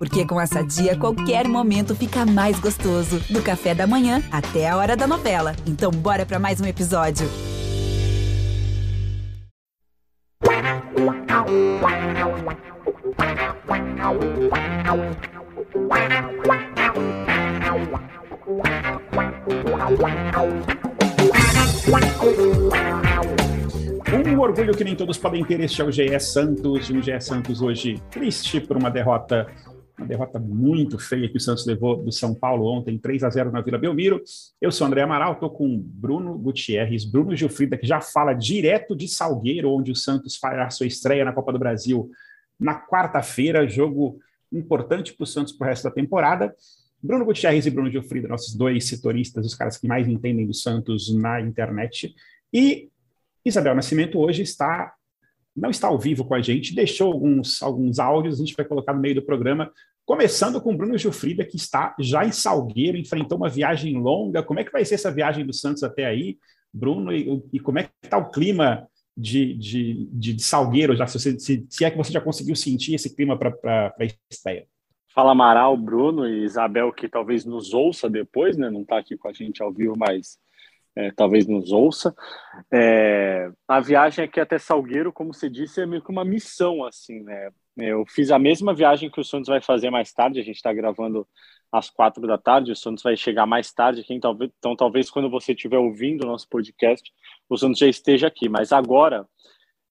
Porque com essa dia, qualquer momento fica mais gostoso. Do café da manhã até a hora da novela. Então, bora para mais um episódio. Um orgulho que nem todos podem ter, este é o GE Santos, um GE Santos hoje triste por uma derrota derrota muito feia que o Santos levou do São Paulo ontem, 3 a 0 na Vila Belmiro. Eu sou André Amaral, estou com Bruno Gutierrez, Bruno Gilfrida, que já fala direto de Salgueiro, onde o Santos fará sua estreia na Copa do Brasil na quarta-feira, jogo importante para o Santos para o resto da temporada. Bruno Gutierrez e Bruno Gilfrida, nossos dois setoristas, os caras que mais entendem do Santos na internet. E Isabel Nascimento hoje está não está ao vivo com a gente, deixou alguns, alguns áudios, a gente vai colocar no meio do programa Começando com o Bruno Gilfrida, que está já em Salgueiro, enfrentou uma viagem longa. Como é que vai ser essa viagem do Santos até aí, Bruno? E, e como é que está o clima de, de, de, Salgueiro, já, se, se, se, é que você já conseguiu sentir esse clima para a estreia? Fala Amaral, Bruno e Isabel, que talvez nos ouça depois, né? Não está aqui com a gente ao vivo, mas é, talvez nos ouça. É, a viagem aqui até Salgueiro, como você disse, é meio que uma missão, assim, né? Eu fiz a mesma viagem que o Santos vai fazer mais tarde. A gente está gravando às quatro da tarde. O Santos vai chegar mais tarde. Quem talvez, então, talvez quando você estiver ouvindo o nosso podcast, o Santos já esteja aqui. Mas agora,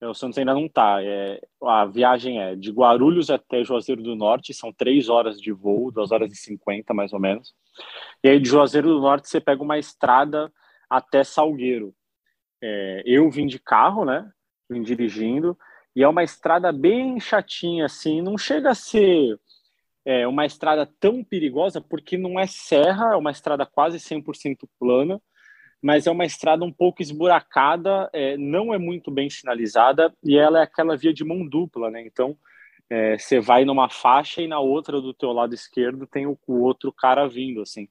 é, o Santos ainda não está. É, a viagem é de Guarulhos até Juazeiro do Norte. São três horas de voo, duas horas e cinquenta mais ou menos. E aí de Juazeiro do Norte você pega uma estrada até Salgueiro. É, eu vim de carro, né? Vim dirigindo. E é uma estrada bem chatinha, assim, não chega a ser é, uma estrada tão perigosa, porque não é serra, é uma estrada quase 100% plana, mas é uma estrada um pouco esburacada, é, não é muito bem sinalizada, e ela é aquela via de mão dupla, né? Então, é, você vai numa faixa e na outra do teu lado esquerdo tem o, o outro cara vindo, assim.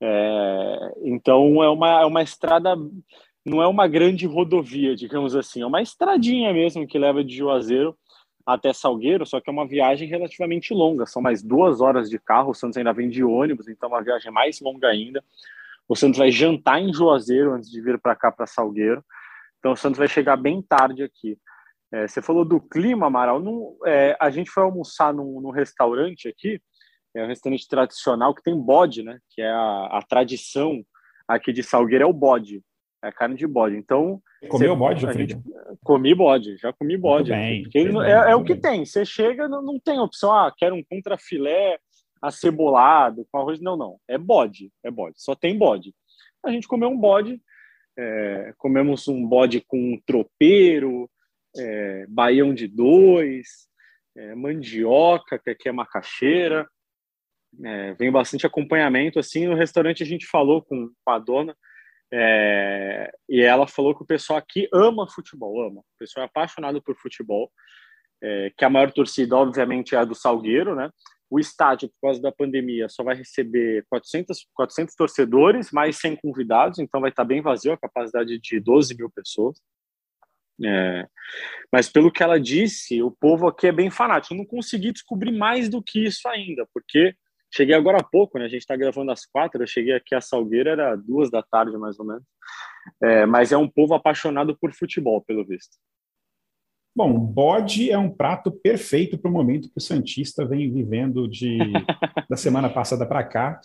É, então, é uma, é uma estrada não é uma grande rodovia, digamos assim, é uma estradinha mesmo que leva de Juazeiro até Salgueiro, só que é uma viagem relativamente longa, são mais duas horas de carro, o Santos ainda vem de ônibus, então é uma viagem mais longa ainda. O Santos vai jantar em Juazeiro antes de vir para cá, para Salgueiro, então o Santos vai chegar bem tarde aqui. É, você falou do clima, Amaral, não, é, a gente foi almoçar num, num, restaurante aqui, é um restaurante tradicional que tem bode, né, que é a, a tradição aqui de Salgueiro, é o bode. É carne de bode. Então. Comeu bode, Fred? Comi bode, já comi bode. Bem, porque bem, é, é o que tem. Você chega, não, não tem opção. Ah, quero um contrafilé acebolado com arroz. Não, não. É bode. É bode. Só tem bode. A gente comeu um bode. É, comemos um bode com tropeiro, é, baião de dois, é, mandioca, que aqui é macaxeira. É, vem bastante acompanhamento. Assim, no restaurante a gente falou com a dona é, e ela falou que o pessoal aqui ama futebol, ama. O pessoal é apaixonado por futebol, é, que a maior torcida, obviamente, é a do Salgueiro, né? O estádio, por causa da pandemia, só vai receber 400, 400 torcedores, mais 100 convidados, então vai estar bem vazio, a capacidade de 12 mil pessoas. É, mas pelo que ela disse, o povo aqui é bem fanático. Eu não consegui descobrir mais do que isso ainda, porque Cheguei agora há pouco, né? A gente está gravando às quatro. Eu cheguei aqui a Salgueira, era duas da tarde, mais ou menos. É, mas é um povo apaixonado por futebol, pelo visto. Bom, bode é um prato perfeito para o momento que o Santista vem vivendo de, da semana passada para cá,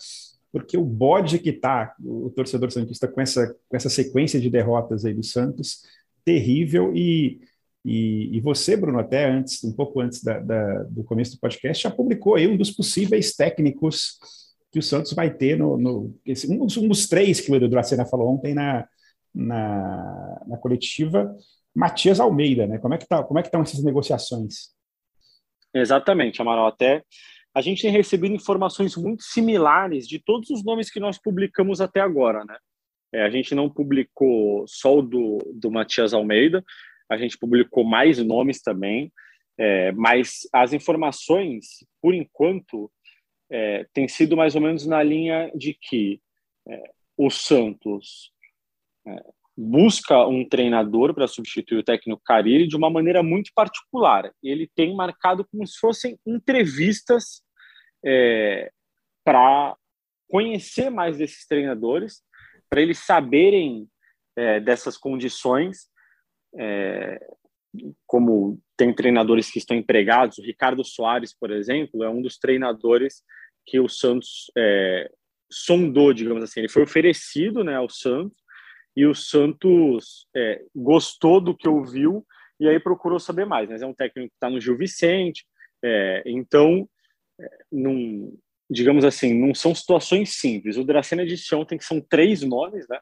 porque o bode que está, o torcedor Santista, com essa, com essa sequência de derrotas aí do Santos, terrível, e e, e, você, Bruno, até antes, um pouco antes da, da, do começo do podcast, já publicou aí um dos possíveis técnicos que o Santos vai ter no, no esse, um, dos, um, dos, três que o Edu Dracena falou ontem na, na, na, coletiva, Matias Almeida, né? Como é que tá, como é que estão essas negociações? Exatamente, Amaral. Até a gente tem recebido informações muito similares de todos os nomes que nós publicamos até agora, né? É, a gente não publicou só o do, do Matias Almeida, a gente publicou mais nomes também, é, mas as informações, por enquanto, é, tem sido mais ou menos na linha de que é, o Santos é, busca um treinador para substituir o técnico Carille de uma maneira muito particular. Ele tem marcado como se fossem entrevistas é, para conhecer mais desses treinadores, para eles saberem é, dessas condições, é, como tem treinadores que estão empregados, o Ricardo Soares, por exemplo, é um dos treinadores que o Santos é, sondou, digamos assim, ele foi oferecido né, ao Santos e o Santos é, gostou do que ouviu e aí procurou saber mais. Mas é um técnico que está no Gil Vicente, é, então, é, num, digamos assim, não são situações simples. O Dracena disse ontem que são três nomes, né?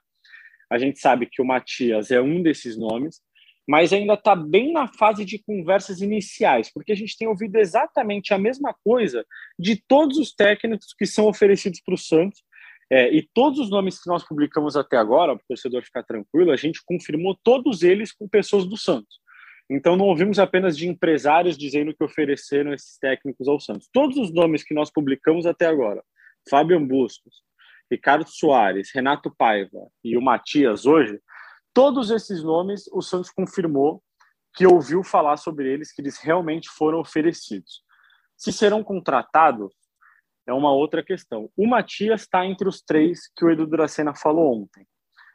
A gente sabe que o Matias é um desses nomes, mas ainda está bem na fase de conversas iniciais, porque a gente tem ouvido exatamente a mesma coisa de todos os técnicos que são oferecidos para o Santos. É, e todos os nomes que nós publicamos até agora, para o torcedor ficar tranquilo, a gente confirmou todos eles com pessoas do Santos. Então não ouvimos apenas de empresários dizendo que ofereceram esses técnicos ao Santos. Todos os nomes que nós publicamos até agora, Fábio Bustos, Ricardo Soares, Renato Paiva e o Matias hoje, Todos esses nomes o Santos confirmou que ouviu falar sobre eles, que eles realmente foram oferecidos. Se serão contratados, é uma outra questão. O Matias está entre os três que o Edu Dracena falou ontem.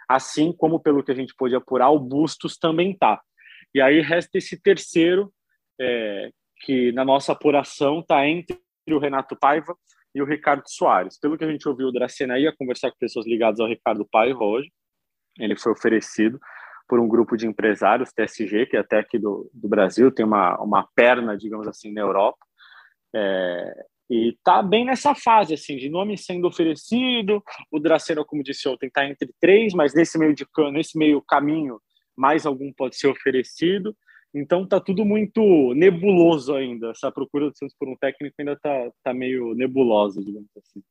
Assim como, pelo que a gente pôde apurar, o Bustos também está. E aí resta esse terceiro, é, que na nossa apuração está entre o Renato Paiva e o Ricardo Soares. Pelo que a gente ouviu, o Dracena ia conversar com pessoas ligadas ao Ricardo Paiva hoje. Ele foi oferecido por um grupo de empresários, TSG, que é até aqui do, do Brasil, tem uma, uma perna, digamos assim, na Europa. É, e está bem nessa fase, assim, de nome sendo oferecido. O Dracena, como disse ontem, está entre três, mas nesse meio, de, nesse meio caminho, mais algum pode ser oferecido. Então está tudo muito nebuloso ainda. Essa procura do Santos por um técnico ainda está tá meio nebulosa, digamos assim.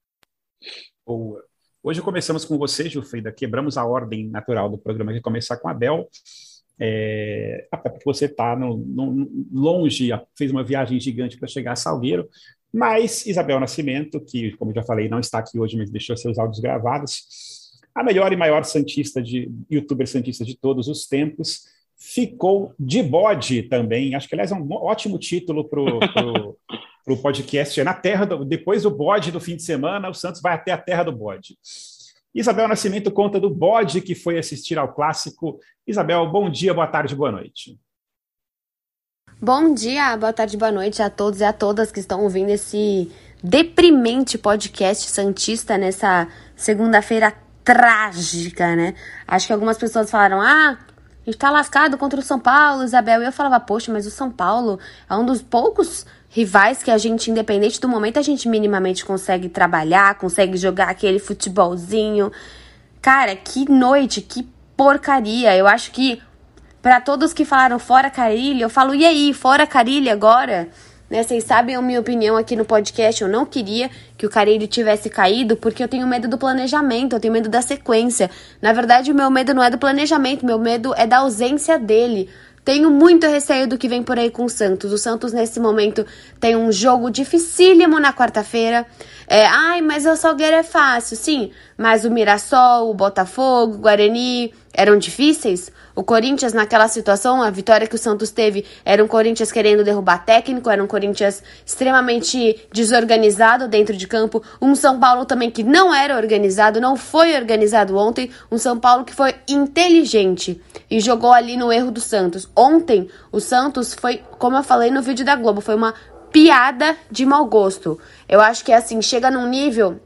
Boa. Hoje começamos com você, Gilfrida, quebramos a ordem natural do programa, que é começar com a Bel, é, até porque você está longe, fez uma viagem gigante para chegar a Salgueiro, mas Isabel Nascimento, que, como já falei, não está aqui hoje, mas deixou seus áudios gravados, a melhor e maior santista de youtuber santista de todos os tempos, ficou de bode também. Acho que, aliás, é um ótimo título para o para o podcast. É na terra do, depois do bode do fim de semana, o Santos vai até a terra do bode. Isabel Nascimento conta do bode que foi assistir ao clássico. Isabel, bom dia, boa tarde, boa noite. Bom dia, boa tarde, boa noite a todos e a todas que estão ouvindo esse deprimente podcast Santista nessa segunda-feira trágica, né? Acho que algumas pessoas falaram: ah, a gente tá lascado contra o São Paulo, Isabel. E eu falava: poxa, mas o São Paulo é um dos poucos rivais que a gente, independente do momento, a gente minimamente consegue trabalhar, consegue jogar aquele futebolzinho. Cara, que noite, que porcaria. Eu acho que para todos que falaram fora Carilha, eu falo, e aí, fora Carilha agora? Né, vocês sabem a minha opinião aqui no podcast. Eu não queria que o Carilho tivesse caído porque eu tenho medo do planejamento, eu tenho medo da sequência. Na verdade, o meu medo não é do planejamento, meu medo é da ausência dele. Tenho muito receio do que vem por aí com o Santos. O Santos, nesse momento, tem um jogo dificílimo na quarta-feira. É, ai, mas o Salgueiro é fácil. Sim, mas o Mirassol, o Botafogo, o Guarani eram difíceis? O Corinthians, naquela situação, a vitória que o Santos teve era um Corinthians querendo derrubar técnico, era um Corinthians extremamente desorganizado dentro de campo. Um São Paulo também que não era organizado, não foi organizado ontem. Um São Paulo que foi inteligente e jogou ali no erro do Santos. Ontem, o Santos foi, como eu falei no vídeo da Globo, foi uma piada de mau gosto. Eu acho que assim, chega num nível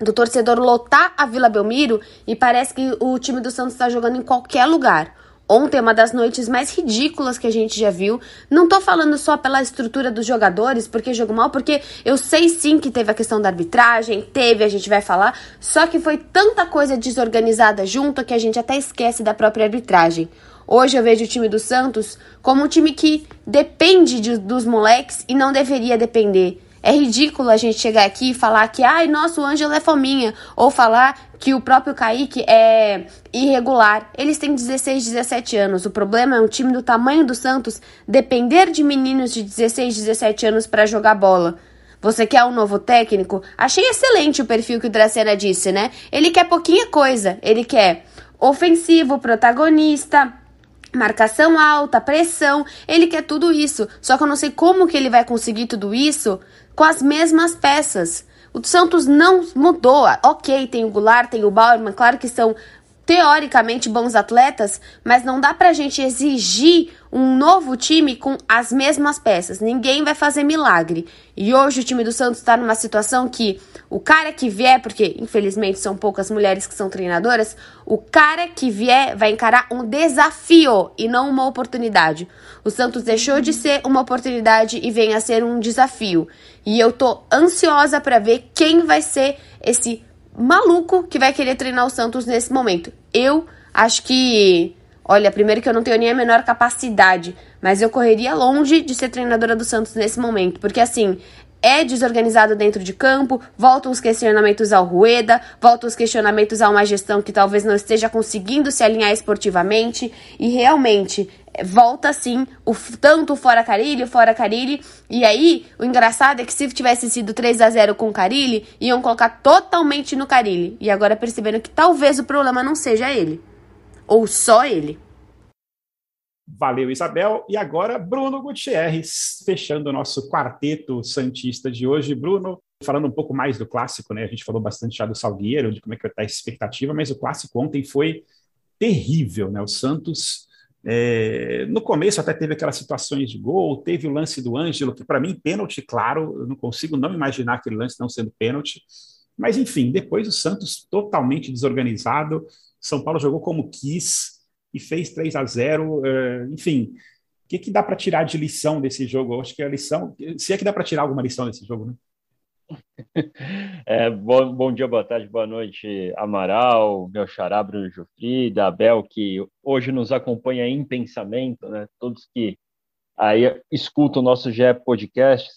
do torcedor lotar a Vila Belmiro e parece que o time do Santos está jogando em qualquer lugar. Ontem, uma das noites mais ridículas que a gente já viu. Não tô falando só pela estrutura dos jogadores, porque jogo mal, porque eu sei sim que teve a questão da arbitragem, teve, a gente vai falar, só que foi tanta coisa desorganizada junto que a gente até esquece da própria arbitragem. Hoje eu vejo o time do Santos como um time que depende de, dos moleques e não deveria depender. É ridículo a gente chegar aqui e falar que, ai, nosso Ângelo é fominha. Ou falar que o próprio Kaique é irregular. Eles têm 16, 17 anos. O problema é um time do tamanho do Santos depender de meninos de 16, 17 anos para jogar bola. Você quer um novo técnico? Achei excelente o perfil que o Dracena disse, né? Ele quer pouquinha coisa. Ele quer ofensivo, protagonista marcação alta, pressão, ele quer tudo isso. Só que eu não sei como que ele vai conseguir tudo isso com as mesmas peças. O Santos não mudou. Ok, tem o Goulart, tem o Bauerman, claro que são teoricamente bons atletas, mas não dá pra gente exigir um novo time com as mesmas peças. Ninguém vai fazer milagre. E hoje o time do Santos está numa situação que o cara que vier, porque infelizmente são poucas mulheres que são treinadoras, o cara que vier vai encarar um desafio e não uma oportunidade. O Santos deixou de ser uma oportunidade e vem a ser um desafio. E eu tô ansiosa para ver quem vai ser esse maluco que vai querer treinar o Santos nesse momento. Eu acho que. Olha, primeiro que eu não tenho nem a menor capacidade, mas eu correria longe de ser treinadora do Santos nesse momento, porque assim, é desorganizado dentro de campo, voltam os questionamentos ao Rueda, voltam os questionamentos a uma gestão que talvez não esteja conseguindo se alinhar esportivamente, e realmente volta sim o tanto fora Carilli, fora Carilli. E aí, o engraçado é que se tivesse sido 3 a 0 com Carilli, iam colocar totalmente no Carilli. E agora percebendo que talvez o problema não seja ele. Ou só ele. Valeu, Isabel. E agora, Bruno Gutierrez, fechando o nosso quarteto Santista de hoje. Bruno, falando um pouco mais do clássico, né? A gente falou bastante já do Salgueiro, de como é que estar a expectativa, mas o clássico ontem foi terrível, né? O Santos é, no começo até teve aquelas situações de gol, teve o lance do Ângelo, que para mim, pênalti, claro, eu não consigo não imaginar aquele lance não sendo pênalti. Mas enfim, depois o Santos totalmente desorganizado, São Paulo jogou como quis e fez 3 a 0 é, enfim. O que, que dá para tirar de lição desse jogo? Eu acho que a lição, se é que dá para tirar alguma lição desse jogo, né? É, bom, bom dia, boa tarde, boa noite, Amaral, meu xará Bruno Jufrida, Abel, que hoje nos acompanha em pensamento, né? Todos que aí escutam o nosso GE Podcast.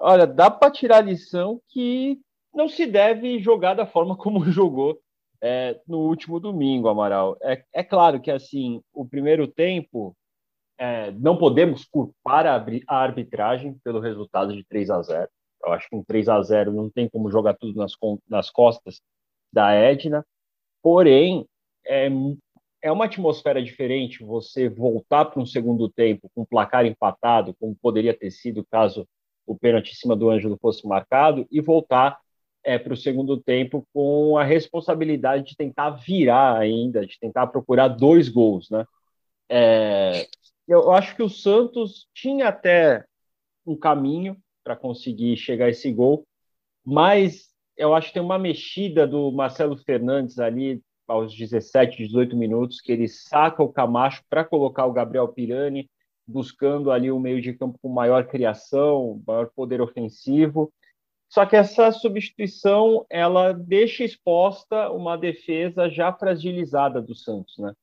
Olha, dá para tirar a lição que não se deve jogar da forma como jogou é, no último domingo, Amaral. É, é claro que, assim, o primeiro tempo, é, não podemos culpar a, a arbitragem pelo resultado de 3 a 0 eu acho que um 3 a 0 não tem como jogar tudo nas, nas costas da Edna. Porém, é, é uma atmosfera diferente você voltar para um segundo tempo com um placar empatado, como poderia ter sido caso o pênalti em cima do Ângelo fosse marcado, e voltar é, para o segundo tempo com a responsabilidade de tentar virar ainda, de tentar procurar dois gols. Né? É, eu acho que o Santos tinha até um caminho para conseguir chegar a esse gol. Mas eu acho que tem uma mexida do Marcelo Fernandes ali aos 17, 18 minutos, que ele saca o Camacho para colocar o Gabriel Pirani, buscando ali o meio de campo com maior criação, maior poder ofensivo. Só que essa substituição ela deixa exposta uma defesa já fragilizada do Santos, né?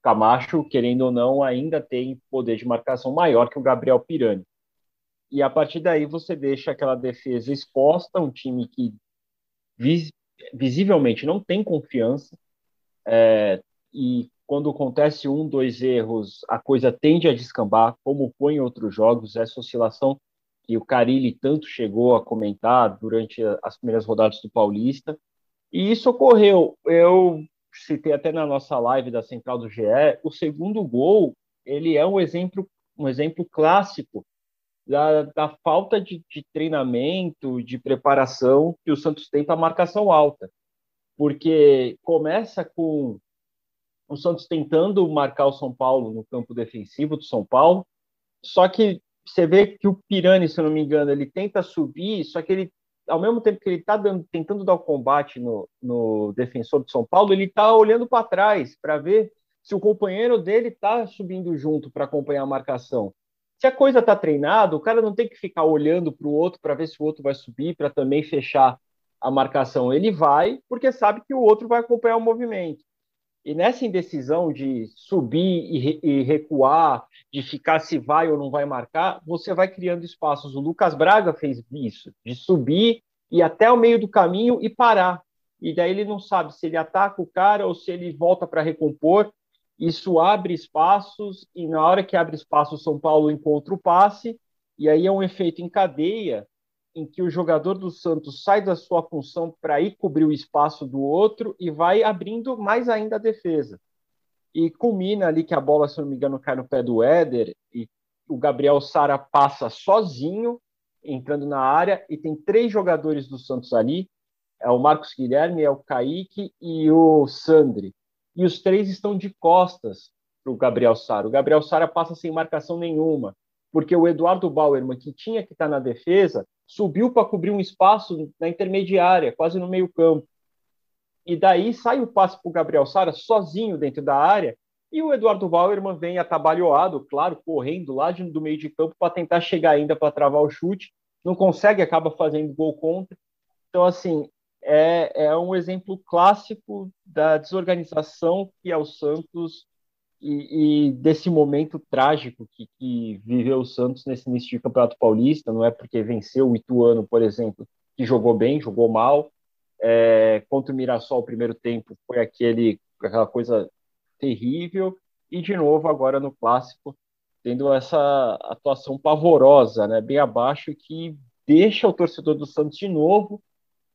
Camacho, querendo ou não, ainda tem poder de marcação maior que o Gabriel Pirani. E a partir daí você deixa aquela defesa exposta, um time que vis visivelmente não tem confiança. É, e quando acontece um, dois erros, a coisa tende a descambar, como em outros jogos, essa oscilação que o Carilli tanto chegou a comentar durante as primeiras rodadas do Paulista. E isso ocorreu. Eu citei até na nossa live da Central do GE, o segundo gol, ele é um exemplo, um exemplo clássico da, da falta de, de, treinamento, de preparação que o Santos tem para marcação alta. Porque começa com o Santos tentando marcar o São Paulo no campo defensivo do São Paulo, só que você vê que o Pirani, se eu não me engano, ele tenta subir, só que ele, ao mesmo tempo que ele está tentando dar o combate no, no defensor do São Paulo, ele está olhando para trás para ver se o companheiro dele está subindo junto para acompanhar a marcação. Se a coisa está treinada, o cara não tem que ficar olhando para o outro para ver se o outro vai subir, para também fechar a marcação. Ele vai porque sabe que o outro vai acompanhar o movimento. E nessa indecisão de subir e, re recuar, de ficar se vai ou não vai marcar, você vai criando espaços. O Lucas Braga fez isso, de subir e até o meio do caminho e parar. E daí ele não sabe se ele ataca o cara ou se ele volta para recompor isso abre espaços e na hora que abre espaço o São Paulo encontra o passe e aí é um efeito em cadeia em que o jogador do Santos sai da sua função para ir cobrir o espaço do outro e vai abrindo mais ainda a defesa. e culmina ali que a bola, se não me engano, cai no pé do Éder e o Gabriel Sara passa sozinho, entrando na área, e tem três jogadores do Santos ali, é o Marcos Guilherme, é o Kaique e o Sandri. E os três estão de costas para o Gabriel Sara. O Gabriel Sara passa sem marcação nenhuma, porque o Eduardo Bauerman, que tinha que estar na defesa, subiu para cobrir um espaço na intermediária, quase no meio campo. E daí sai o passe para o Gabriel Sara sozinho dentro da área, e o Eduardo Bauerman vem atabalhoado, claro, correndo lá do meio de campo para tentar chegar ainda para travar o chute, não consegue, acaba fazendo gol contra. Então, assim, é, é um exemplo clássico da desorganização que é o Santos e, e desse momento trágico que, que, viveu o Santos nesse início de Campeonato Paulista. Não é porque venceu o Ituano, por exemplo, que jogou bem, jogou mal. É, contra o Mirassol, o primeiro tempo foi aquele, aquela coisa terrível. E de novo, agora no clássico, tendo essa atuação pavorosa, né, bem abaixo, que deixa o torcedor do Santos de novo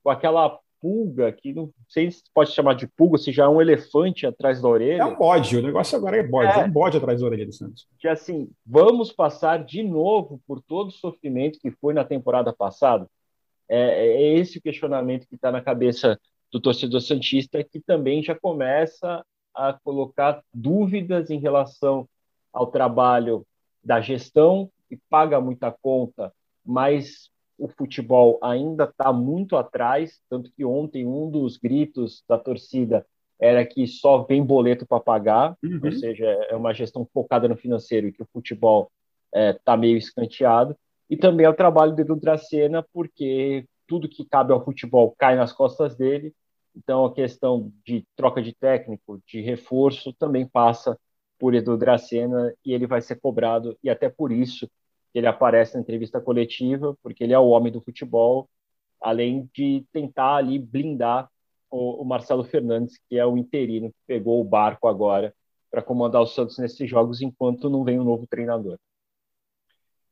com aquela pulga, que não sei se pode chamar de pulga, se já é um elefante atrás da orelha. É um bode, o negócio agora é bode, é, é um bode atrás da orelha do Santos. Que assim, vamos passar de novo por todo o sofrimento que foi na temporada passada? É, é esse o questionamento que está na cabeça do torcedor Santista, que também já começa a colocar dúvidas em relação ao trabalho da gestão, que paga muita conta, mas o futebol ainda está muito atrás, tanto que ontem um dos gritos da torcida era que só vem boleto para pagar, uhum. ou seja, é uma gestão focada no financeiro e que o futebol está é, tá meio escanteado. E também é o trabalho do Edu Dracena, porque tudo que cabe ao futebol cai nas costas dele, então a questão de troca de técnico, de reforço, também passa por Edu Dracena e ele vai ser cobrado, e até por isso ele aparece na entrevista coletiva, porque ele é o homem do futebol, além de tentar ali blindar o, o Marcelo Fernandes, que é o interino que pegou o barco agora para comandar o Santos nesses jogos, enquanto não vem um novo treinador.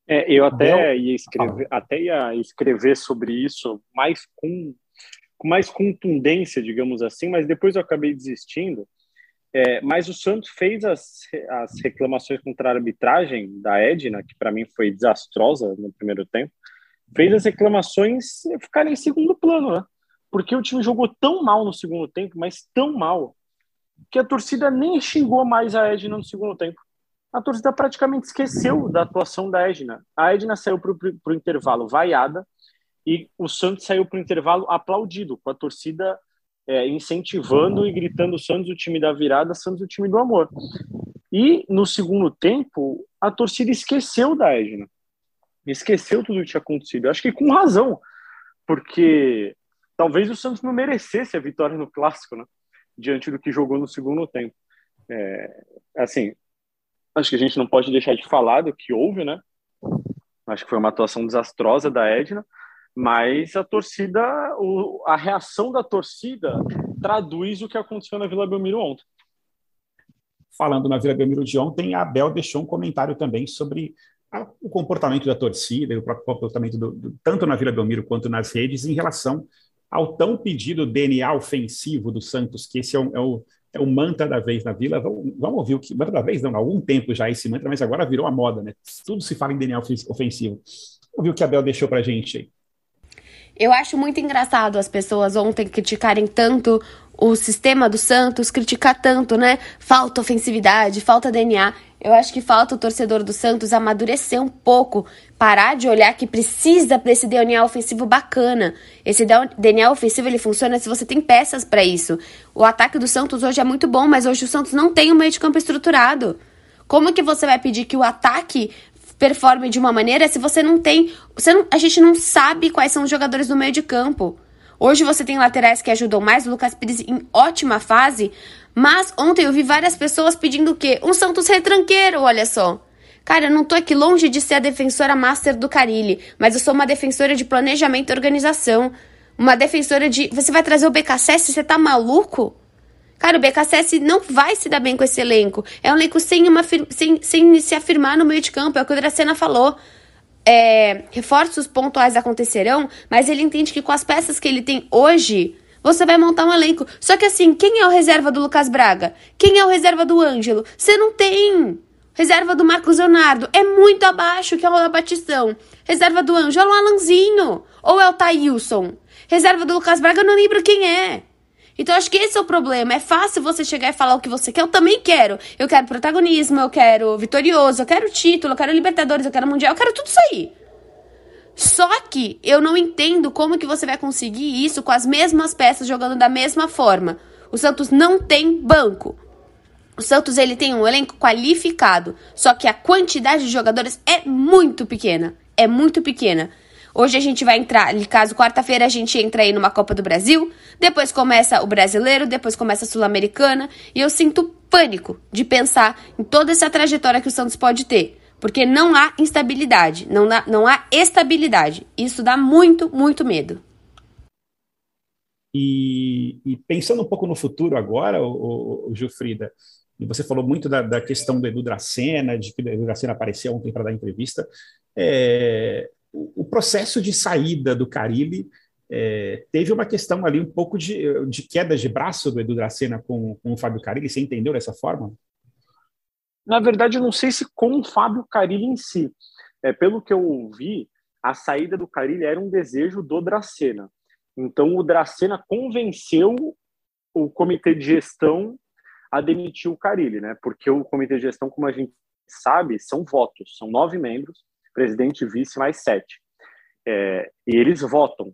É, eu até ia escrever, até ia escrever sobre isso mais com, com mais contundência, digamos assim, mas depois eu acabei desistindo, é, mas o Santos fez as, as reclamações contra a arbitragem da Edna, que para mim foi desastrosa no primeiro tempo, fez as reclamações ficarem em segundo plano, né? Porque o time jogou tão mal no segundo tempo, mas tão mal, que a torcida nem xingou mais a Edna no segundo tempo. A torcida praticamente esqueceu da atuação da Edna. A Edna saiu para o intervalo vaiada e o Santos saiu para o intervalo aplaudido, com a torcida é, incentivando e gritando Santos o time da virada, Santos o time do amor. E no segundo tempo, a torcida esqueceu da Edna. Esqueceu tudo o que tinha acontecido. Eu acho que com razão, porque talvez o Santos não merecesse a vitória no clássico, né? Diante do que jogou no segundo tempo. É, assim, acho que a gente não pode deixar de falar do que houve, né? Acho que foi uma atuação desastrosa da Edna mas a torcida, o, a reação da torcida traduz o que aconteceu na Vila Belmiro ontem. Falando na Vila Belmiro de ontem, a Abel deixou um comentário também sobre a, o comportamento da torcida, o próprio comportamento do, do, tanto na Vila Belmiro quanto nas redes em relação ao tão pedido DNA ofensivo do Santos, que esse é o, é o, é o mantra da vez na Vila. Vamos, vamos ouvir o que. Mantra da vez, não, há algum tempo já esse mantra, mas agora virou a moda, né? Tudo se fala em DNA ofensivo. Vamos ouvir o que a Abel deixou para a gente aí. Eu acho muito engraçado as pessoas ontem criticarem tanto o sistema do Santos, criticar tanto, né? Falta ofensividade, falta DNA. Eu acho que falta o torcedor do Santos amadurecer um pouco, parar de olhar que precisa desse DNA ofensivo bacana. Esse DNA ofensivo ele funciona se você tem peças para isso. O ataque do Santos hoje é muito bom, mas hoje o Santos não tem um meio de campo estruturado. Como que você vai pedir que o ataque performe de uma maneira se você não tem. Você não, a gente não sabe quais são os jogadores do meio de campo. Hoje você tem laterais que ajudam mais, o Lucas Pires em ótima fase, mas ontem eu vi várias pessoas pedindo o quê? Um Santos retranqueiro, olha só. Cara, eu não tô aqui longe de ser a defensora master do Carilli, mas eu sou uma defensora de planejamento e organização. Uma defensora de. Você vai trazer o BKSS? Você tá maluco? Cara, o BKSS não vai se dar bem com esse elenco. É um elenco sem, uma, sem, sem se afirmar no meio de campo, é o que o Dracena falou. É, reforços pontuais acontecerão, mas ele entende que com as peças que ele tem hoje, Você vai montar um elenco. Só que assim, quem é o reserva do Lucas Braga? Quem é o reserva do Ângelo? Você não tem. Reserva do Marcos Leonardo é muito abaixo que é o Batistão. Reserva do Ângelo é o Alanzinho. Ou é o Thailson. Reserva do Lucas Braga eu não lembro quem é. Então acho que esse é o problema. É fácil você chegar e falar o que você quer. Eu também quero. Eu quero protagonismo, eu quero vitorioso, eu quero título, eu quero Libertadores, eu quero Mundial, eu quero tudo isso aí. Só que eu não entendo como que você vai conseguir isso com as mesmas peças jogando da mesma forma. O Santos não tem banco. O Santos ele tem um elenco qualificado, só que a quantidade de jogadores é muito pequena. É muito pequena. Hoje a gente vai entrar, caso quarta-feira a gente entra aí numa Copa do Brasil, depois começa o Brasileiro, depois começa a Sul-Americana, e eu sinto pânico de pensar em toda essa trajetória que o Santos pode ter, porque não há instabilidade, não há, não há estabilidade. Isso dá muito, muito medo. E, e pensando um pouco no futuro agora, o, o, o Gilfrida, e você falou muito da, da, questão do Edu Dracena, de que o Edu Dracena apareceu ontem para dar entrevista. É, o, processo de saída do Carilli é, teve uma questão ali um pouco de, de queda de braço do Edu Dracena com, com o Fábio Carilli. Você entendeu dessa forma? Na verdade, eu não sei se com o Fábio Carilli em si. É, pelo que eu ouvi, a saída do Carilli era um desejo do Dracena. Então, o Dracena convenceu o comitê de gestão a demitir o Carilli, né? Porque o comitê de gestão, como a gente sabe, são votos, são nove membros, presidente, vice, mais sete. É, e eles votam.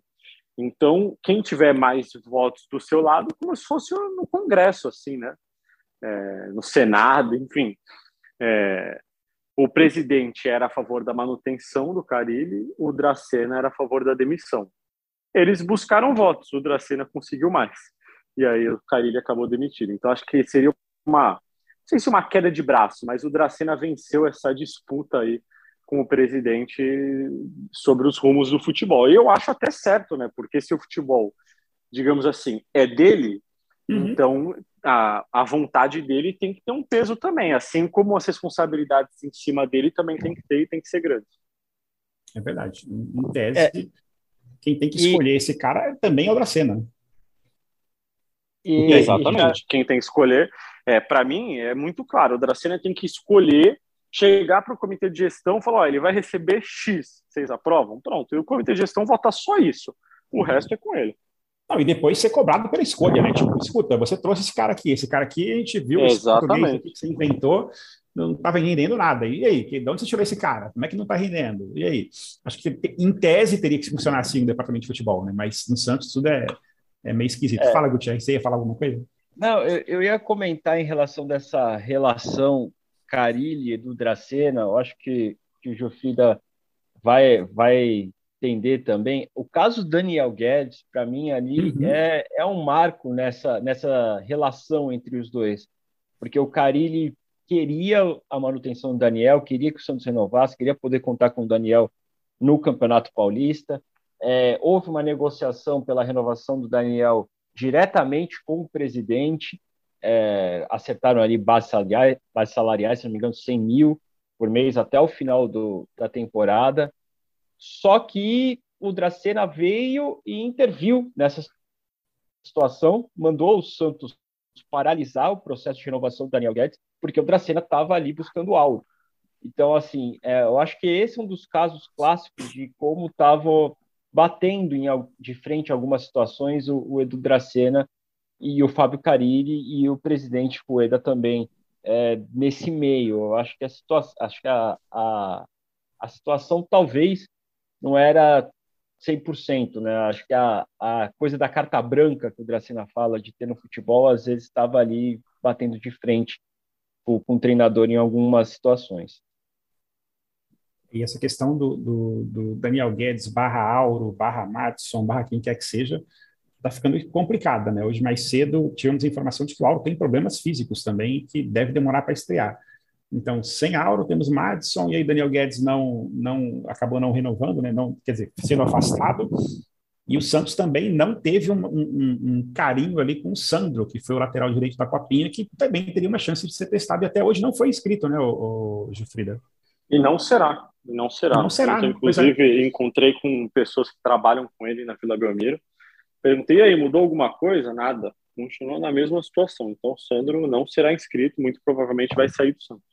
Então, quem tiver mais votos do seu lado, como se fosse no Congresso, assim, né? É, no Senado, enfim. É, o presidente era a favor da manutenção do Carilli, o Dracena era a favor da demissão. Eles buscaram votos, o Dracena conseguiu mais. E aí o Carilli acabou demitido. Então, acho que seria uma, não sei se uma queda de braço, mas o Dracena venceu essa disputa aí com o presidente sobre os rumos do futebol. E eu acho até certo, né? Porque se o futebol, digamos assim, é dele, uhum. então a, a vontade dele tem que ter um peso também, assim como as responsabilidades em cima dele também tem que ter e tem que ser grande. É verdade. Em tese, é. quem tem que escolher e... esse cara também é o Dracena. E, Exatamente. Quem tem que escolher, é, para mim, é muito claro. O Dracena tem que escolher chegar para o comitê de gestão e falar: ó, ele vai receber X, vocês aprovam? Pronto, e o comitê de gestão vota só isso, o resto é com ele. Não, e depois ser cobrado pela escolha, né? Tipo, escuta, você trouxe esse cara aqui, esse cara aqui a gente viu Exatamente. esse que você inventou, não estava rendendo nada. E aí, de onde você tirou esse cara? Como é que não está rendendo? E aí? Acho que em tese teria que funcionar assim no departamento de futebol, né? Mas no Santos tudo é, é meio esquisito. É. Fala, Gutierrez, você ia falar alguma coisa? Não, eu, eu ia comentar em relação dessa relação Carilli, Edu Dracena, eu acho que, que o Jofrida vai, vai entender também. O caso Daniel Guedes, para mim, ali uhum. é, é um marco nessa, nessa relação entre os dois, porque o Carilli queria a manutenção do Daniel, queria que o Santos renovasse, queria poder contar com o Daniel no Campeonato Paulista. É, houve uma negociação pela renovação do Daniel diretamente com o presidente, é, acertaram ali bases salariais, base salariais, se não me engano, 100 mil por mês até o final do, da temporada. Só que o Dracena veio e interviu nessa situação, mandou o Santos paralisar o processo de renovação do Daniel Guedes, porque o Dracena estava ali buscando algo. Então, assim, é, eu acho que esse é um dos casos clássicos de como estava batendo em, de frente algumas situações o, o Edu Dracena e o Fábio Carilli e o presidente Rueda também é, nesse meio. Eu acho que a situação, acho que a, a, a situação talvez não era 100%, né? Acho que a, a coisa da carta branca que o Dracena fala de ter no futebol, às vezes estava ali batendo de frente com, com o treinador em algumas situações. E essa questão do, do, do Daniel Guedes barra Auro, barra Matson, barra quem quer que seja, está ficando complicada, né? Hoje, mais cedo, tivemos a informação de que o Auro tem problemas físicos também, que deve demorar para estrear. Então, sem Auro, temos Madison, e aí Daniel Guedes não, não acabou não renovando, né? Não, quer dizer, sendo afastado. E o Santos também não teve um, um, um, carinho ali com o Sandro, que foi o lateral direito da Copinha, que também teria uma chance de ser testado, e até hoje não foi inscrito, né, o, o Gilfrida? E não será, não será. Não será. Então, inclusive, encontrei com pessoas que trabalham com ele na Vila Belmiro, Perguntei aí, mudou alguma coisa? Nada. Continuou na mesma situação. Então, o Sandro não será inscrito, muito provavelmente vai sair do Santos.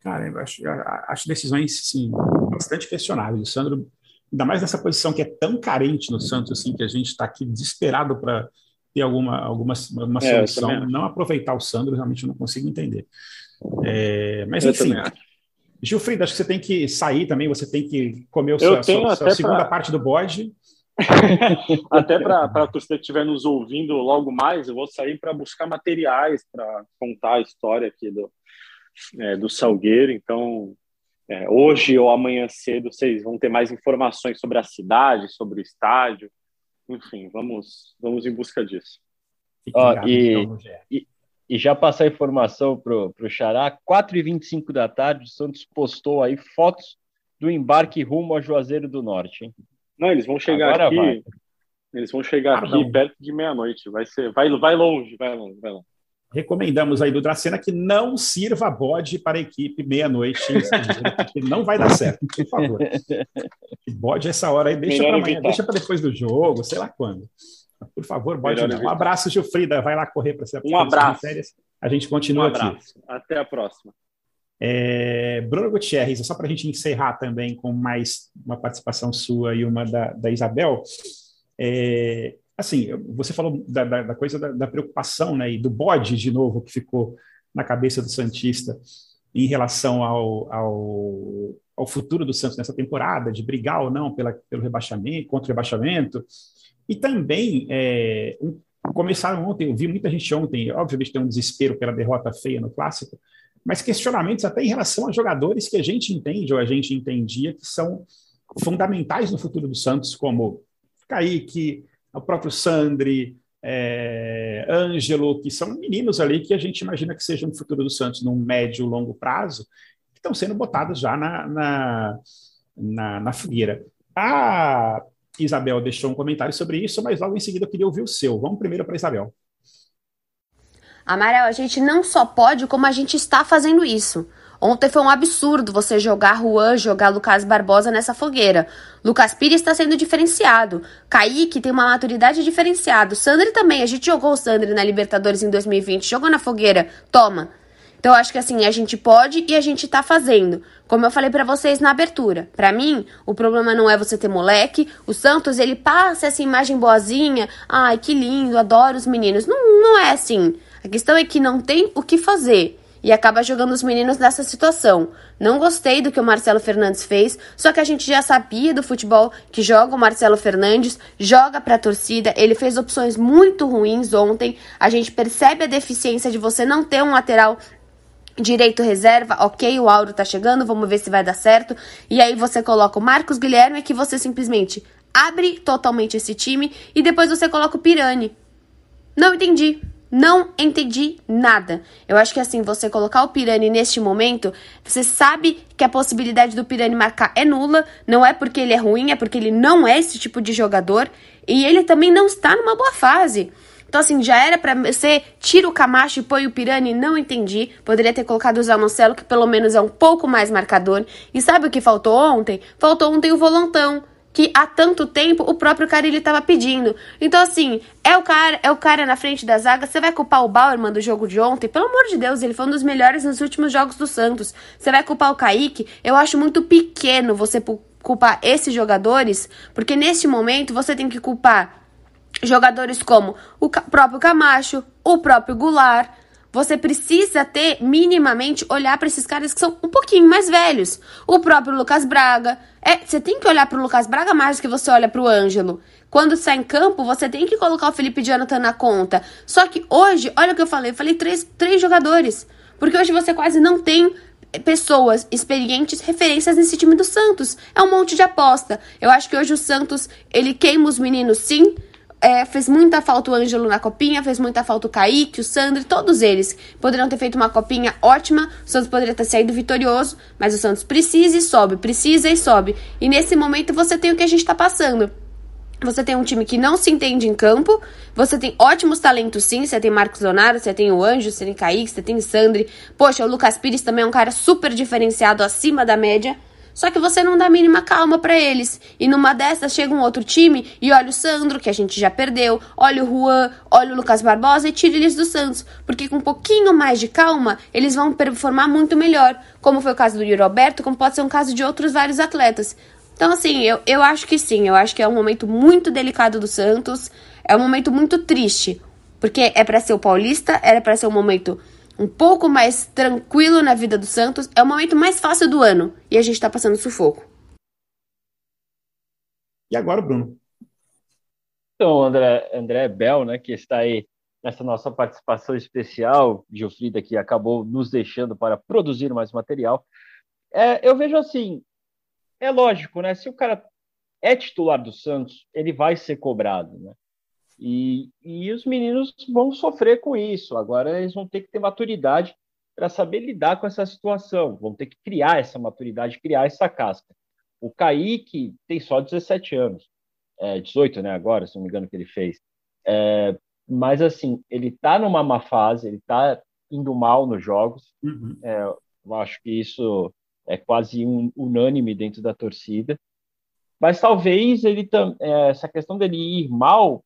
Cara, eu acho, eu acho decisões, sim, bastante questionáveis. O Sandro, ainda mais nessa posição que é tão carente no Santos, assim, que a gente está aqui desesperado para ter alguma, alguma uma é, solução. Não aproveitar o Sandro, realmente eu não consigo entender. É, mas, eu enfim. Gilfrido, acho que você tem que sair também, você tem que comer o seu, a sua, sua segunda pra... parte do bode. Até para a torcida que estiver nos ouvindo logo mais, eu vou sair para buscar materiais para contar a história aqui do, é, do Salgueiro. Então, é, hoje ou amanhã cedo, vocês vão ter mais informações sobre a cidade, sobre o estádio. Enfim, vamos, vamos em busca disso. Ó, e, então, e, e, já passar a informação para o Xará, 4h25 da tarde, o Santos postou aí fotos do embarque rumo a Juazeiro do Norte. Hein? Não, eles vão chegar Agora aqui. Vai. Eles vão chegar ah, aqui não. perto de meia-noite. Vai ser, vai, vai longe, vai longe, vai longe. Recomendamos aí do Dracena que não sirva bode para a equipe meia-noite, não vai dar certo, por favor. Bode essa hora aí, deixa para amanhã, deixa para depois do jogo, sei lá quando. Por favor, bode Melhor não. Um abraço, Gilfrida. Vai lá correr para ser Um abraço. A gente continua um aqui. Até a próxima. É, Bruno Gutierrez, só para a gente encerrar também com mais uma participação sua e uma da, da Isabel. É, assim, você falou da, da, da coisa da, da, preocupação, né, e do bode de novo que ficou na cabeça do Santista em relação ao, ao, ao futuro do Santos nessa temporada, de brigar ou não pela, pelo rebaixamento, contra o rebaixamento, e também é, um, começaram ontem, eu vi muita gente ontem, obviamente tem um desespero pela derrota feia no clássico, mas questionamentos até em relação a jogadores que a gente entende ou a gente entendia que são fundamentais no futuro do Santos, como Kaique, o próprio Sandri, é, Ângelo, que são meninos ali que a gente imagina que sejam o futuro do Santos num médio, longo prazo, que estão sendo botados já na, na, na, na fogueira. A Isabel deixou um comentário sobre isso, mas logo em seguida eu queria ouvir o seu. Vamos primeiro para Isabel. Amarelo, a gente não só pode, como a gente está fazendo isso. Ontem foi um absurdo você jogar Juan, jogar Lucas Barbosa nessa fogueira. Lucas Pires está sendo diferenciado. Kaique tem uma maturidade diferenciada. Sandri também. A gente jogou o Sandri na Libertadores em 2020. Jogou na fogueira. Toma. Então eu acho que assim, a gente pode e a gente tá fazendo. Como eu falei para vocês na abertura. Para mim, o problema não é você ter moleque. O Santos, ele passa essa imagem boazinha. Ai, que lindo, adoro os meninos. Não, não é assim. A questão é que não tem o que fazer e acaba jogando os meninos nessa situação. Não gostei do que o Marcelo Fernandes fez, só que a gente já sabia do futebol que joga o Marcelo Fernandes, joga para a torcida, ele fez opções muito ruins ontem. A gente percebe a deficiência de você não ter um lateral direito reserva, ok, o Auro tá chegando, vamos ver se vai dar certo. E aí você coloca o Marcos Guilherme, que você simplesmente abre totalmente esse time e depois você coloca o Pirani. Não entendi. Não entendi nada. Eu acho que assim, você colocar o Pirani neste momento, você sabe que a possibilidade do Pirani marcar é nula. Não é porque ele é ruim, é porque ele não é esse tipo de jogador. E ele também não está numa boa fase. Então, assim, já era para você tira o Camacho e põe o Pirani, não entendi. Poderia ter colocado o Zanocelo, que pelo menos é um pouco mais marcador. E sabe o que faltou ontem? Faltou ontem o Volantão que há tanto tempo o próprio Carilli estava pedindo. Então, assim, é o cara, é o cara na frente da zaga. Você vai culpar o Bauerman do jogo de ontem? Pelo amor de Deus, ele foi um dos melhores nos últimos jogos do Santos. Você vai culpar o Kaique? Eu acho muito pequeno você culpar esses jogadores, porque neste momento você tem que culpar jogadores como o próprio Camacho, o próprio Goulart, você precisa ter minimamente olhar para esses caras que são um pouquinho mais velhos. O próprio Lucas Braga. É, você tem que olhar para o Lucas Braga mais do que você olha para o Ângelo. Quando sai em campo, você tem que colocar o Felipe Jonathan na conta. Só que hoje, olha o que eu falei, eu falei três, três jogadores. Porque hoje você quase não tem pessoas experientes, referências nesse time do Santos. É um monte de aposta. Eu acho que hoje o Santos, ele queima os meninos sim, é, fez muita falta o Ângelo na copinha, fez muita falta o Kaique, o Sandro, todos eles poderiam ter feito uma copinha ótima, o Santos poderia ter saído vitorioso, mas o Santos precisa e sobe, precisa e sobe. E nesse momento você tem o que a gente está passando. Você tem um time que não se entende em campo, você tem ótimos talentos sim, você tem Marcos Leonardo, você tem o Anjo, você tem Kaique, você tem Sandri. Poxa, o Lucas Pires também é um cara super diferenciado, acima da média. Só que você não dá a mínima calma para eles. E numa dessas chega um outro time e olha o Sandro, que a gente já perdeu, olha o Juan, olha o Lucas Barbosa e tira eles do Santos. Porque com um pouquinho mais de calma, eles vão performar muito melhor. Como foi o caso do Yuri Roberto, como pode ser um caso de outros vários atletas. Então, assim, eu, eu acho que sim, eu acho que é um momento muito delicado do Santos, é um momento muito triste, porque é para ser o Paulista, era para ser um momento um pouco mais tranquilo na vida do Santos, é o momento mais fácil do ano e a gente tá passando sufoco. E agora, Bruno? Então, André, André Bel, né, que está aí nessa nossa participação especial, Gilfrida, que acabou nos deixando para produzir mais material. É, eu vejo assim, é lógico, né? Se o cara é titular do Santos, ele vai ser cobrado, né? E, e os meninos vão sofrer com isso. Agora eles vão ter que ter maturidade para saber lidar com essa situação. Vão ter que criar essa maturidade, criar essa casca. O Kaique tem só 17 anos, é, 18, né? Agora, se não me engano, que ele fez. É, mas assim, ele está numa má fase, ele está indo mal nos jogos. Uhum. É, eu acho que isso é quase um, unânime dentro da torcida. Mas talvez ele é, essa questão dele ir mal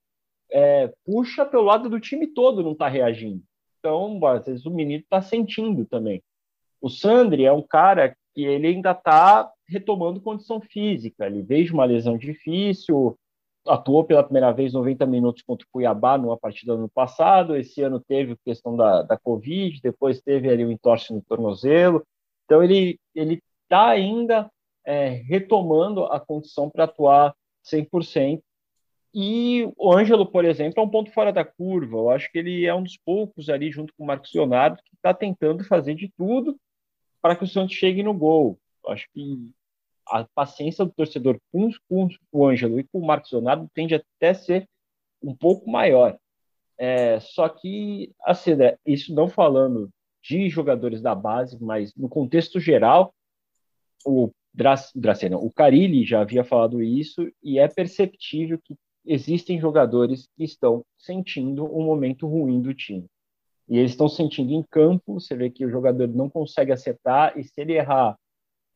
é, puxa pelo lado do time todo não está reagindo. Então, às vezes o menino está sentindo também. O Sandri é um cara que ele ainda está retomando condição física. Ele veio de uma lesão difícil, atuou pela primeira vez 90 minutos contra o Cuiabá numa partida no passado. Esse ano teve questão da, da Covid, depois teve ali o um entorse no tornozelo. Então ele ele está ainda é, retomando a condição para atuar 100%. E o Ângelo, por exemplo, é um ponto fora da curva. Eu acho que ele é um dos poucos ali, junto com o Marcos Leonardo, que está tentando fazer de tudo para que o Santos chegue no gol. Eu acho que a paciência do torcedor com, com o Ângelo e com o Marcos Leonardo tende até a ser um pouco maior. É, só que, assim, né, isso não falando de jogadores da base, mas no contexto geral, o Dracena, o Carilli já havia falado isso e é perceptível que existem jogadores que estão sentindo um momento ruim do time. E eles estão sentindo em campo, você vê que o jogador não consegue acertar e se ele errar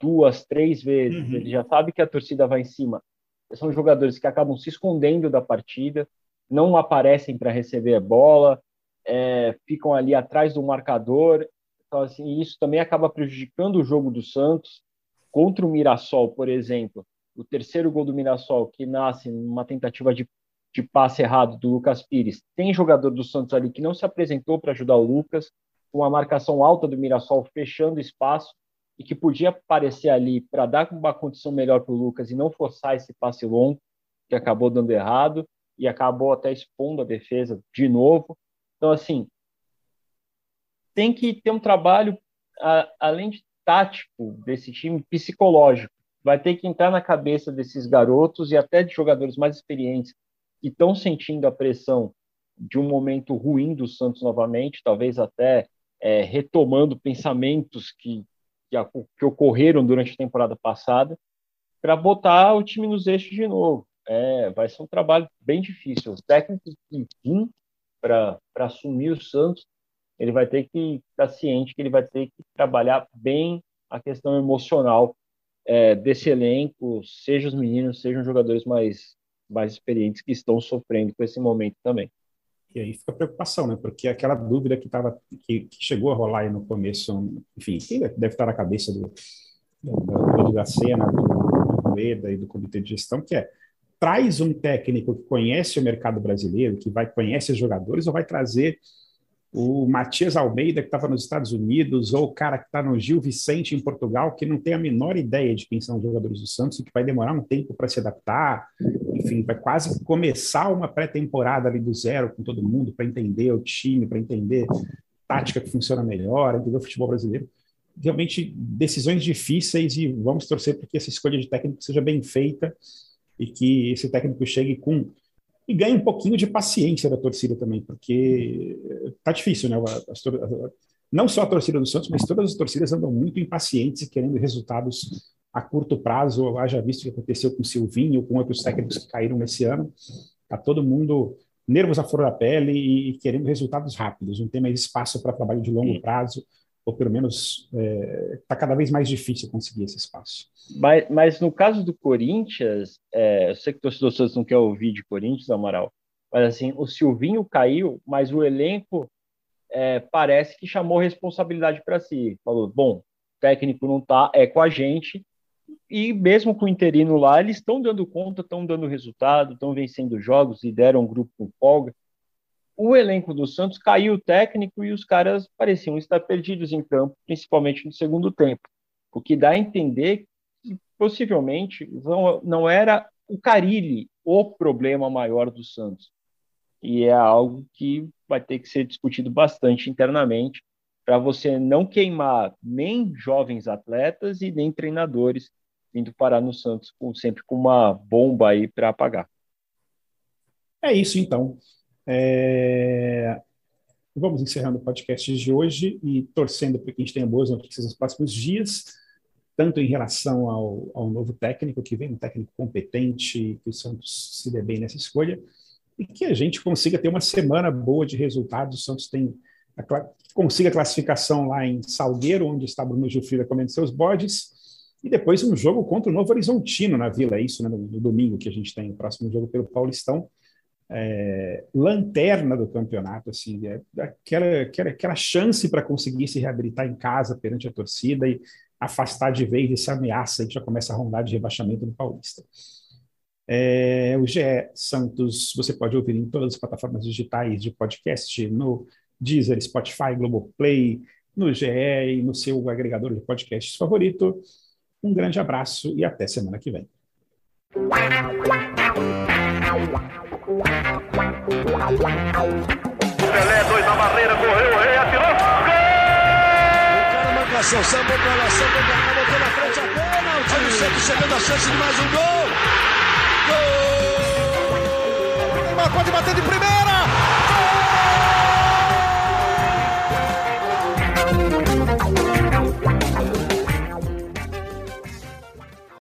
duas, três vezes, uhum. ele já sabe que a torcida vai em cima. São jogadores que acabam se escondendo da partida, não aparecem para receber a bola, é, ficam ali atrás do marcador. Então, assim, isso também acaba prejudicando o jogo do Santos. Contra o Mirassol, por exemplo, o terceiro gol do Mirassol, que nasce numa tentativa de, de passe errado do Lucas Pires, tem jogador do Santos ali que não se apresentou para ajudar o Lucas, com a marcação alta do Mirassol fechando espaço e que podia aparecer ali para dar uma condição melhor para o Lucas e não forçar esse passe longo, que acabou dando errado e acabou até expondo a defesa de novo. Então, assim, tem que ter um trabalho, a, além de tático, desse time psicológico. Vai ter que entrar na cabeça desses garotos e até de jogadores mais experientes que estão sentindo a pressão de um momento ruim do Santos novamente, talvez até é, retomando pensamentos que, que, que, ocorreram durante a temporada passada, para botar o time nos eixos de novo. É, vai ser um trabalho bem difícil. O técnico que vir para assumir o Santos, ele vai ter que estar ciente que ele vai ter que trabalhar bem a questão emocional é, desse elenco, seja os meninos, sejam os jogadores mais, mais experientes que estão sofrendo com esse momento também. E aí fica a preocupação, né? Porque aquela dúvida que, tava, que, que chegou a rolar aí no começo, enfim, deve estar na cabeça do, do, do, Gacena, do, do EDA e do Comitê de Gestão, que é traz um técnico que conhece o mercado brasileiro, que vai conhece os jogadores, ou vai trazer o Matias Almeida, que estava nos Estados Unidos, ou o cara que está no Gil Vicente, em Portugal, que não tem a menor ideia de quem são os jogadores do Santos e que vai demorar um tempo para se adaptar. Enfim, vai quase começar uma pré-temporada ali do zero com todo mundo para entender o time, para entender tática que funciona melhor, entender o futebol brasileiro. Realmente, decisões difíceis e vamos torcer para que essa escolha de técnico seja bem feita e que esse técnico chegue com e ganhe um pouquinho de paciência da torcida também, porque tá difícil, né? não só a torcida do Santos, mas todas as torcidas andam muito impacientes e querendo resultados a curto prazo. Haja visto o que aconteceu com o Silvinho, com outros técnicos que caíram nesse ano. Tá todo mundo nervos à flor da pele e querendo resultados rápidos, não tem mais espaço para trabalho de longo prazo. Ou pelo menos está é, tá cada vez mais difícil conseguir esse espaço. Mas, mas no caso do Corinthians, é, eu sei que o torcedor Santos não quer ouvir de Corinthians, Amaral, mas assim, o Silvinho caiu, mas o elenco é, parece que chamou responsabilidade para si. Falou, bom, o técnico não está, é com a gente, e mesmo com o interino lá, eles estão dando conta, estão dando resultado, estão vencendo jogos, lideram um grupo com folga o elenco do Santos caiu o técnico e os caras pareciam estar perdidos em campo, principalmente no segundo tempo. O que dá a entender que possivelmente não, era o Carilli o problema maior do Santos. E é algo que vai ter que ser discutido bastante internamente para você não queimar nem jovens atletas e nem treinadores vindo parar no Santos com, sempre com uma bomba aí para apagar. É isso então. É... Vamos encerrando o podcast de hoje e torcendo para que a gente tenha boas notícias nos próximos dias, tanto em relação ao, ao novo técnico, que vem um técnico competente, que o Santos se dê bem nessa escolha, e que a gente consiga ter uma semana boa de resultados. O Santos tem a, consiga a classificação lá em Salgueiro, onde está Bruno Gilfrida comendo seus bodes, e depois um jogo contra o Novo Horizontino na Vila, é isso, né, no, no domingo que a gente tem o próximo jogo pelo Paulistão é, lanterna do campeonato, assim, é, aquela, aquela, aquela chance para conseguir se reabilitar em casa perante a torcida e afastar de vez essa ameaça que já começa a rondar de rebaixamento no Paulista. É, o GE Santos você pode ouvir em todas as plataformas digitais de podcast, no Deezer, Spotify, Globoplay, no GE e no seu agregador de podcasts favorito. Um grande abraço e até semana que vem. Pelé, dois na barreira, correu, o rei atirou. Gol! O cara pra lá, sambou pra cá, botou na frente a pênalti. O Santos chegando a chance de mais um gol. Gol! Neymar pode bater de primeira.